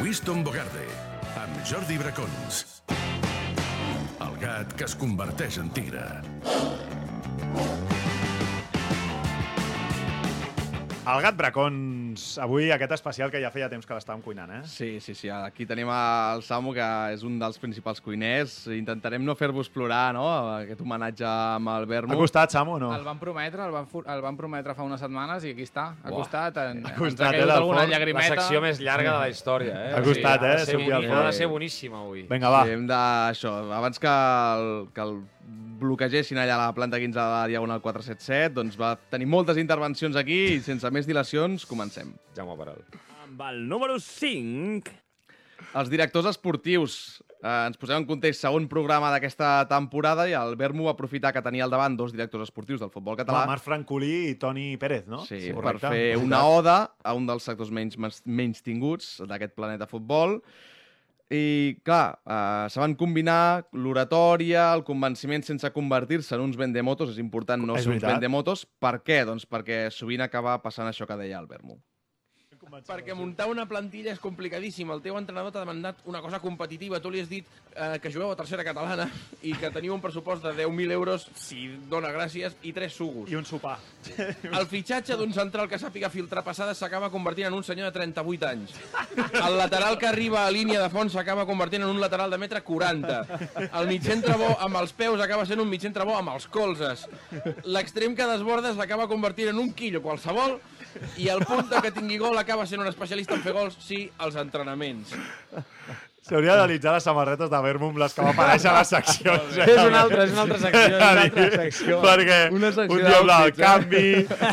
Winston Bogarde, Jordi Bracons. El gat que es converteix en tigre. El gat Bracons, avui aquest especial que ja feia temps que l'estàvem cuinant, eh? Sí, sí, sí. Aquí tenim el Samu, que és un dels principals cuiners. Intentarem no fer-vos plorar, no?, aquest homenatge amb el Vermut. Ha costat, Samu, no? El van prometre, el van, el van prometre fa unes setmanes i aquí està. Ha costat. En, Ha ens costat, ha eh, del alguna forn. llagrimeta. La secció més llarga de la història, eh? Ha costat, ha de eh, ser sortir al boni- Ha de ser boníssima avui. Vinga, va. Sí, hem de... Això, abans que el, que el bloquegessin allà la planta 15 de la Diagonal 477, doncs va tenir moltes intervencions aquí i sense més dilacions comencem. Jaume Peral. Amb el número 5... Els directors esportius. Eh, ens posem en context segon programa d'aquesta temporada i el Bermu va aprofitar que tenia al davant dos directors esportius del futbol català. Va, Marc Francolí i Toni Pérez, no? Sí, per correcte. fer una oda a un dels sectors menys, menys tinguts d'aquest planeta futbol. I, clar, eh, se van combinar l'oratòria, el convenciment sense convertir-se en uns vendemotos. És important no És ser uns veritat. vendemotos. Per què? Doncs perquè sovint acaba passant això que deia el Bermu. perquè muntar una plantilla és complicadíssim. El teu entrenador t'ha demandat una cosa competitiva. Tu li has dit eh, que jugueu a tercera catalana i que teniu un pressupost de 10.000 euros, si dona gràcies, i tres sugos. I un sopar. El fitxatge d'un central que sàpiga filtrar passades s'acaba convertint en un senyor de 38 anys. El lateral que arriba a línia de fons s'acaba convertint en un lateral de metre 40. El mig centre bo amb els peus acaba sent un mig centre bo amb els colzes. L'extrem que desborda s'acaba convertint en un quillo qualsevol i el punta que tingui gol acaba sent un especialista en fer gols, sí, als entrenaments. S'hauria d'analitzar les samarretes de Vermum, les que va aparèixer a les seccions. eh? És una altra- és una altra secció, és una altra secció. Perquè Una secció un dia blau eh? canvi,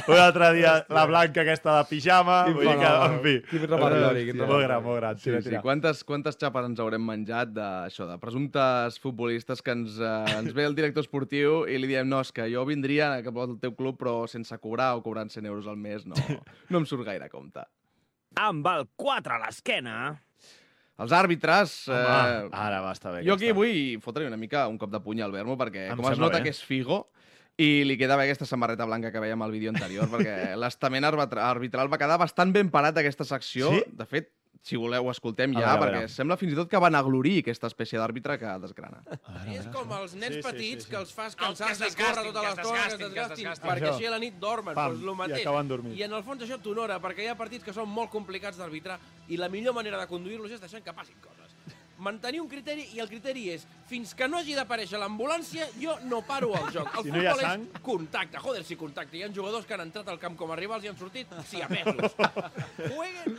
un altre dia la blanca aquesta de pijama, Quin vull dir que, en fi. Quin repertori, quin Molt gran, molt gran. Sí, Tira, sí. Quantes, quantes xapes ens haurem menjat de, això, de presumptes futbolistes que ens, eh, ens ve el director esportiu i li diem no, és que jo vindria cap al teu club però sense cobrar o cobrant 100 euros al mes no, no em surt gaire a compte. Amb el 4 a l'esquena... Els àrbitres... Home, ara va estar bé Jo aquí vull fotre una mica un cop de puny al Vermo, perquè Em com es nota bé. que és Figo, i li queda bé aquesta samarreta blanca que veiem al vídeo anterior, perquè l'estament arbitra- arbitral va quedar bastant ben parat aquesta secció. Sí? De fet, si voleu, ho escoltem ja, veure, perquè veure. sembla fins i tot que van aglorir aquesta espècie d'àrbitre que desgrana. És com els nens Sí, sí, petits sí, sí. que els fas cansar es de córrer desgastin, tota que es l'estona, que es desgastin, perquè Això. així a la nit dormen, Pam, doncs el i mateix. acaben dormint. I en el fons això t'honora, perquè hi ha partits que són molt complicats d'arbitrar i la millor manera de conduir-los és deixant que passin coses. Mantenir un criteri i el criteri és fins que no hagi d'aparèixer l'ambulància jo no paro el joc. El Si no hi ha sang. és contacte. Joder, si contacte. Hi ha jugadors que han entrat al camp com a rivals i han sortit sí a pesos. Jueguen.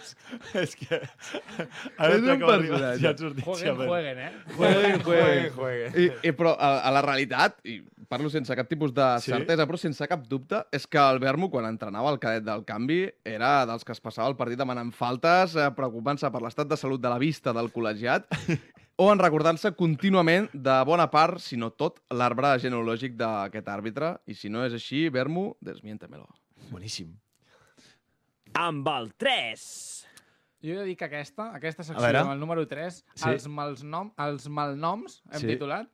És que... És un personatge. Ja han sortit Jueguen, jueguen, eh? Jueguen, jueguen, jueguen. I, i, però a, a la realitat, i parlo sense cap tipus de Sí? certesa, però sense cap dubte, és que el Vermo, quan entrenava el cadet del canvi, era dels que es passava el partit demanant faltes, eh, preocupant-se per l'estat de salut de la vista del col·legiat, o en recordant-se contínuament de bona part, si no tot, l'arbre genealògic d'aquest àrbitre. I si no és així, Vermo, desmiéntemelo. Boníssim. Amb el 3. Jo he de dir que aquesta, aquesta secció, el número 3, Sí. els, malnom, els malnoms, hem Sí. titulat,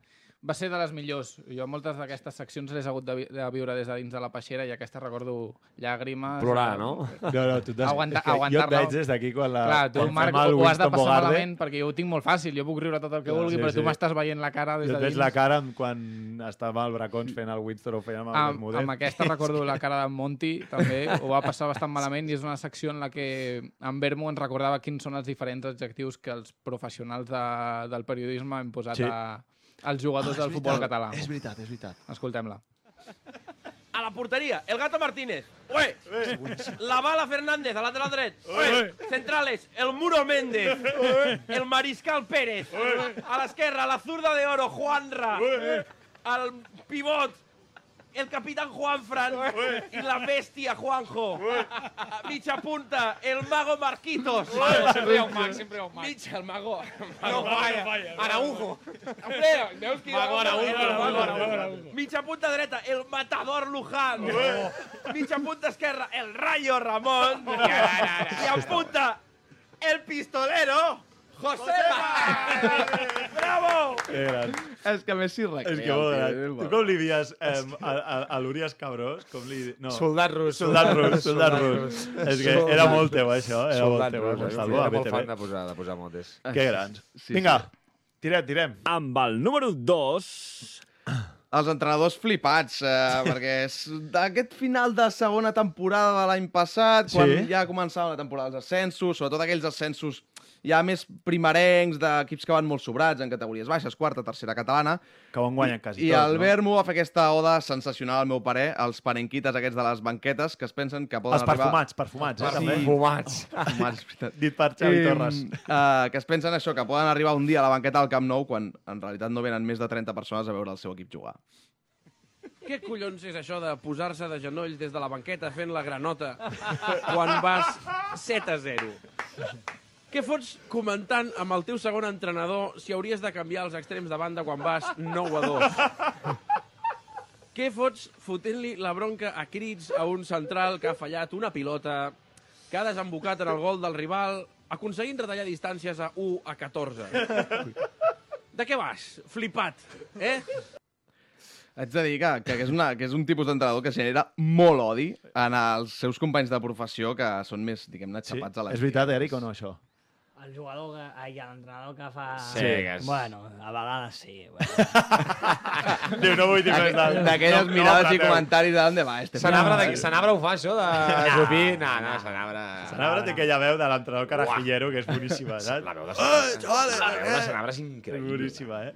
va ser de les millors. Jo moltes d'aquestes seccions les he hagut de, vi de viure des de dins de la peixera i aquesta recordo llàgrimes... Plorar, eh, no? No, no, tu t'has... Aguanta, és que jo et veig des d'aquí quan la... Clar, tu, Marc, el ho has de passar Bogarde. malament perquè jo ho tinc molt fàcil. Jo puc riure tot el que Clar, vulgui, sí, però sí. tu m'estàs veient la cara des Jo de et veig dins. la cara quan estava al Bracons fent el Winston o fent amb el Amb, Bermúdez. amb aquesta recordo la cara d'en Monty, també. Ho va passar bastant malament i és una secció en la que en Vermo ens recordava quins són els diferents adjectius que els professionals de, del periodisme hem posat Sí. a, als jugadors Ah, del futbol veritat, català. és veritat, és veritat. Escoltem-la. A la porteria, el Gato Martínez. Ué! La Bala Fernández, a lateral dret. Ué! Centrales, el Muro Méndez. El Mariscal Pérez. A l'esquerra, la zurda de oro, Juanra. El pivot, el capitán Juanfran i la bèstia Juanjo. A mitja punta, el mago Marquitos. Sempre hi ha un mag, sempre hi ha un mag. Mitja, el mago. No, vaya, vaya. Araujo. Hombre, veus qui Mago Araujo, mago Araujo. Mitja punta dreta, el matador Luján. Mitja punta esquerra, el Rayo Ramón. I en punta, el pistolero, Josema. Bravo! Gran. És que Messi recrea. És que molt gran. Tu com li dies eh, a, a, a l'Urias Cabrós? Com li... No. Soldat rus. Soldat rus, soldat Soldat rus. rus. És que era molt teu, això. Era molt teu. eh? Rus, Gonzalo, a Era molt BTV. fan de posar, de posar motes. Que grans. Sí, Vinga, sí. tirem, tirem. Amb el número 2... Els entrenadors flipats, eh, perquè és d'aquest final de segona temporada de l'any passat, quan Sí. ja començava la temporada dels ascensos, sobretot aquells ascensos ja més primerencs, d'equips que van molt sobrats en categories baixes, quarta, tercera catalana. Que ho han guanyat quasi I tots, el no? Vermo va fer aquesta oda sensacional, al meu parer, als panenquites aquests de les banquetes, que es pensen que poden Els arribar... perfumats, perfumats, eh, també. Perfumats. perfumats. Dit per Xavi I, Torres. Uh, que es pensen això, que poden arribar un dia a la banqueta del Camp Nou quan en realitat no venen més de 30 persones a veure el seu equip jugar. Què collons és això de posar-se de genolls des de la banqueta fent la granota quan vas 7 a 0? Què fots comentant amb el teu segon entrenador si hauries de canviar els extrems de banda quan vas 9 a 2? Què fots fotent-li la bronca a crits a un central que ha fallat una pilota, que ha desembocat en el gol del rival, aconseguint retallar distàncies a 1 a 14? De què vas? Flipat, eh? Haig de dir que, que, és, una, que és un tipus d'entrenador que genera molt odi en els seus companys de professió que són més, diguem-ne, Sí? xapats a la És veritat, Eric, o no, això? El jugador, que, ai, l'entrenador que fa... Sí, que és- Bueno, a vegades sí. Bueno. Diu, no vull dir més del... D'aquelles no, mirades no, i comentaris de d'on va este. Sanabra, de... Sanabra ho fa, això, de Jupí? No, no, Sanabra... Sanabra té aquella veu de l'entrenador carajillero que és boníssima, saps? La veu de Sanabra, la veu de eh? Sanabra és És increïble. boníssima, eh?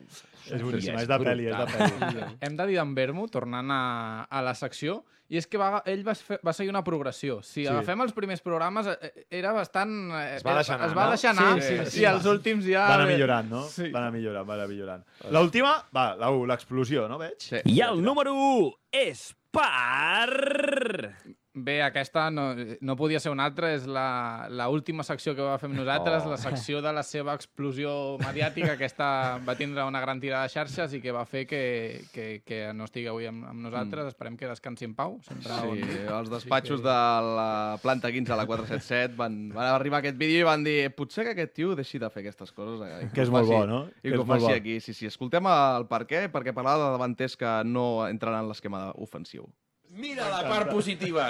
És boníssima, és de pel·li, és de pel·li. Hem de dir d'en Bermo, tornant a, a la secció, i és que va, ell va, fer, va seguir una progressió. Si Sí. sí. agafem els primers programes, eh, era bastant... eh, Es va deixar anar, Es va no? deixar anar, Sí, sí, sí. i els últims ja... Va anar millorant, no? Sí. Va anar millorant, va anar millorant. L'última, va, la 1, l'explosió, no veig? Sí. I el número 1 és per... Bé, aquesta no, no podia ser una altra, és la, la última secció que va fer amb nosaltres, Oh. la secció de la seva explosió mediàtica, aquesta va tindre una gran tirada de xarxes i que va fer que, que, que no estigui avui amb, amb nosaltres. Mm. Esperem que descansi en pau. Sempre Sí, on- els despatxos Sí de la planta 15 a la 477 van, van arribar a aquest vídeo i van dir potser que aquest tio deixi de fer aquestes coses. eh, Que és molt faci- bo, no? I Que que és ho molt faci bo. aquí. Sí, sí. Escoltem el per què, perquè parlava de davanters que no entren en l'esquema ofensiu. Mira la part positiva.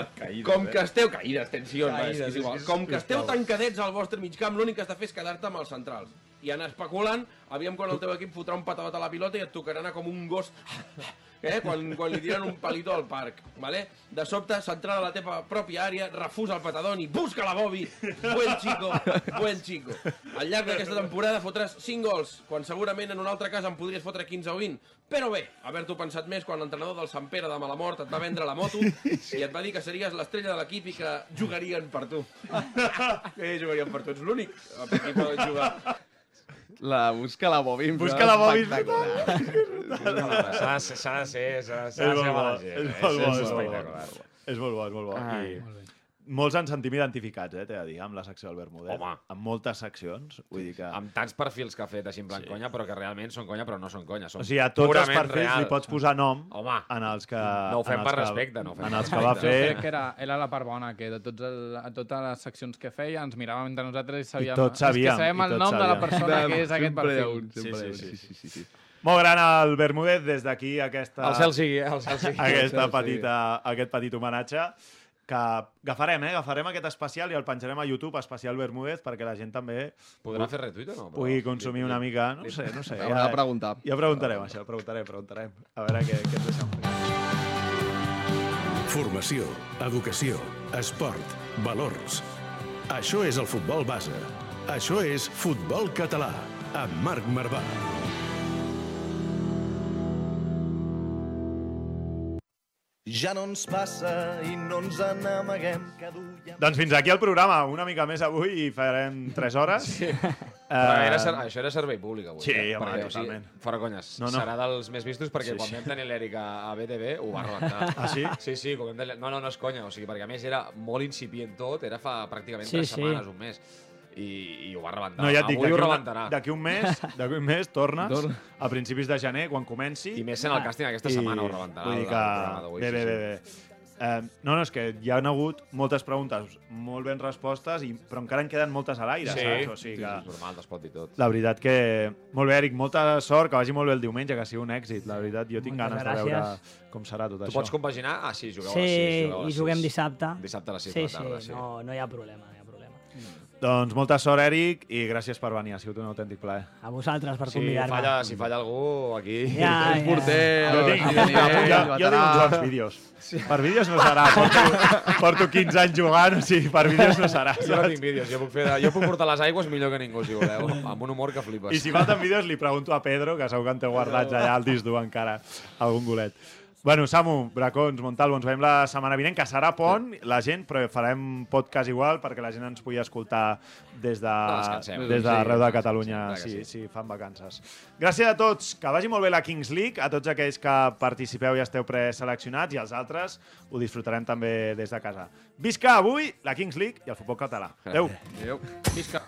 Com que esteu... Caïdes, igual. Com que esteu tancadets al vostre mig camp, l'únic que has de fer és quedar-te amb els centrals. I anar especulant, aviam quan el teu equip fotrà un patadot a la pilota i et tocarà anar com un gos eh? quan, quan li tiren un palito al parc. Vale? De sobte, centrada a la teva pròpia àrea, refusa el patadón i busca la Bobby. Buen chico, buen chico. Al llarg d'aquesta temporada fotràs 5 gols, quan segurament en un altre cas en podries fotre 15 o 20. Però bé, haver-t'ho pensat més quan l'entrenador del Sant Pere de Malamort et va vendre la moto i et va dir que series l'estrella de l'equip i que jugarien per tu. que jugarien per tu, ets l'únic per poden jugar. La busca la Bobby. Busca la Bobby. S'ha de ser- s'ha de ser... S'ha de És ser mala gent, és molt bo, és molt bo. És molt bo, és molt bo. Ai. I molts ens sentim identificats, eh, t'he de dir, amb la secció del Bermudet. Home. Amb moltes seccions, vull dir que... Amb tants perfils que ha fet així en plan conya, però que realment són conya, però no són conya. Són O sigui, a tots els perfils real. li pots posar nom Home, en els que... No ho fem per respecte, no ho fem En els que va fer... Crec que era, era la part bona, que de tots el, a totes les seccions que feia ens miràvem entre nosaltres i sabíem... tots sabíem, És que sabem i el nom de la sabíem. persona que és aquest perfil. un, ha un. Sí, Sí, sí, sí, sí. Molt gran el Bermudet, des d'aquí aquesta... El cel sigui, eh? El cel sigui. aquesta El cel petita, aquest petit homenatge que agafarem, eh? Agafarem aquest especial i el penjarem a YouTube, especial Bermúdez, perquè la gent també Podrà fer retuit o no? Però- pugui consumir una mica... No sé, no sé. Haurà de preguntar. Ja preguntarem, això, preguntarem, preguntarem. A veure què, què ens deixen fer. Formació, educació, esport, valors. Això és el futbol base. Això és Futbol Català, amb Marc Marvà. Ja no ens passa i no ens n'amaguem que duiem... Doncs fins aquí el programa, una mica més avui i farem 3 hores. Sí. Però era, ser, això era servei públic avui. Sí, eh? home, perquè, totalment. fora conyes, No, no, serà dels més vistos perquè Sí, quan sí. vam tenir l'Eric a, a BTV ho va rebentar. Ah, sí? Sí, sí, quan vam tenir... No, no, no és conya, o sigui, perquè a més era molt incipient tot, era fa pràcticament Sí, tres sí. setmanes, un mes. I, i ho va rebentar. No, ja et dic, Avui ho d'aquí rebentarà. un, d'aquí un mes, d'aquí un mes tornes Torna. a principis de gener, quan comenci. I més sent el càsting aquesta setmana ho rebentarà Vull dir que... Bé, sí, bé, sí. bé, bé. Eh, no, no, és que hi ha hagut moltes preguntes molt ben respostes, i, però encara en queden moltes a l'aire, Sí, saps? O sigui sí, que... és normal, es pot dir tot. La veritat que... Molt bé, Eric, molta sort, que vagi molt bé el diumenge, que sigui un èxit. La veritat, jo tinc Moltes ganes de veure gràcies. com serà tot Tu això. pots compaginar? Ah, sí, jugueu Sí, a les 6. Jugueu a les i juguem 6. dissabte. Dissabte a les 6 sí, de la tarda, sí, sí. No, no hi ha problema, Doncs molta sort, Eric, i gràcies per venir. Ha sigut un autèntic plaer. A vosaltres per Si convidar-me. falla, si falla algú, aquí... Ja, És porter, Jo tinc, a jo, nivell, jo, jo tinc uns bons vídeos. Per vídeos no serà. Porto, porto 15 anys jugant, o sigui, per vídeos no serà. Jo no tinc vídeos, jo puc, fer de, jo puc portar les aigües millor que ningú, si voleu, amb un humor que flipes. I si falten vídeos li pregunto a Pedro, que segur que en té guardats allà al disc dur encara algun golet. Bueno, Samu, Bracons, Montalvo, ens veiem la setmana vinent, que serà pont, la gent, però farem podcast igual perquè la gent ens pugui escoltar des de No des d'arreu de Catalunya, Sempre que si, si fan vacances. Gràcies a tots, que vagi molt bé la Kings League, a tots aquells que participeu i esteu preseleccionats, i els altres ho disfrutarem també des de casa. Visca avui la Kings League i el futbol català. Adéu. Adéu. Visca.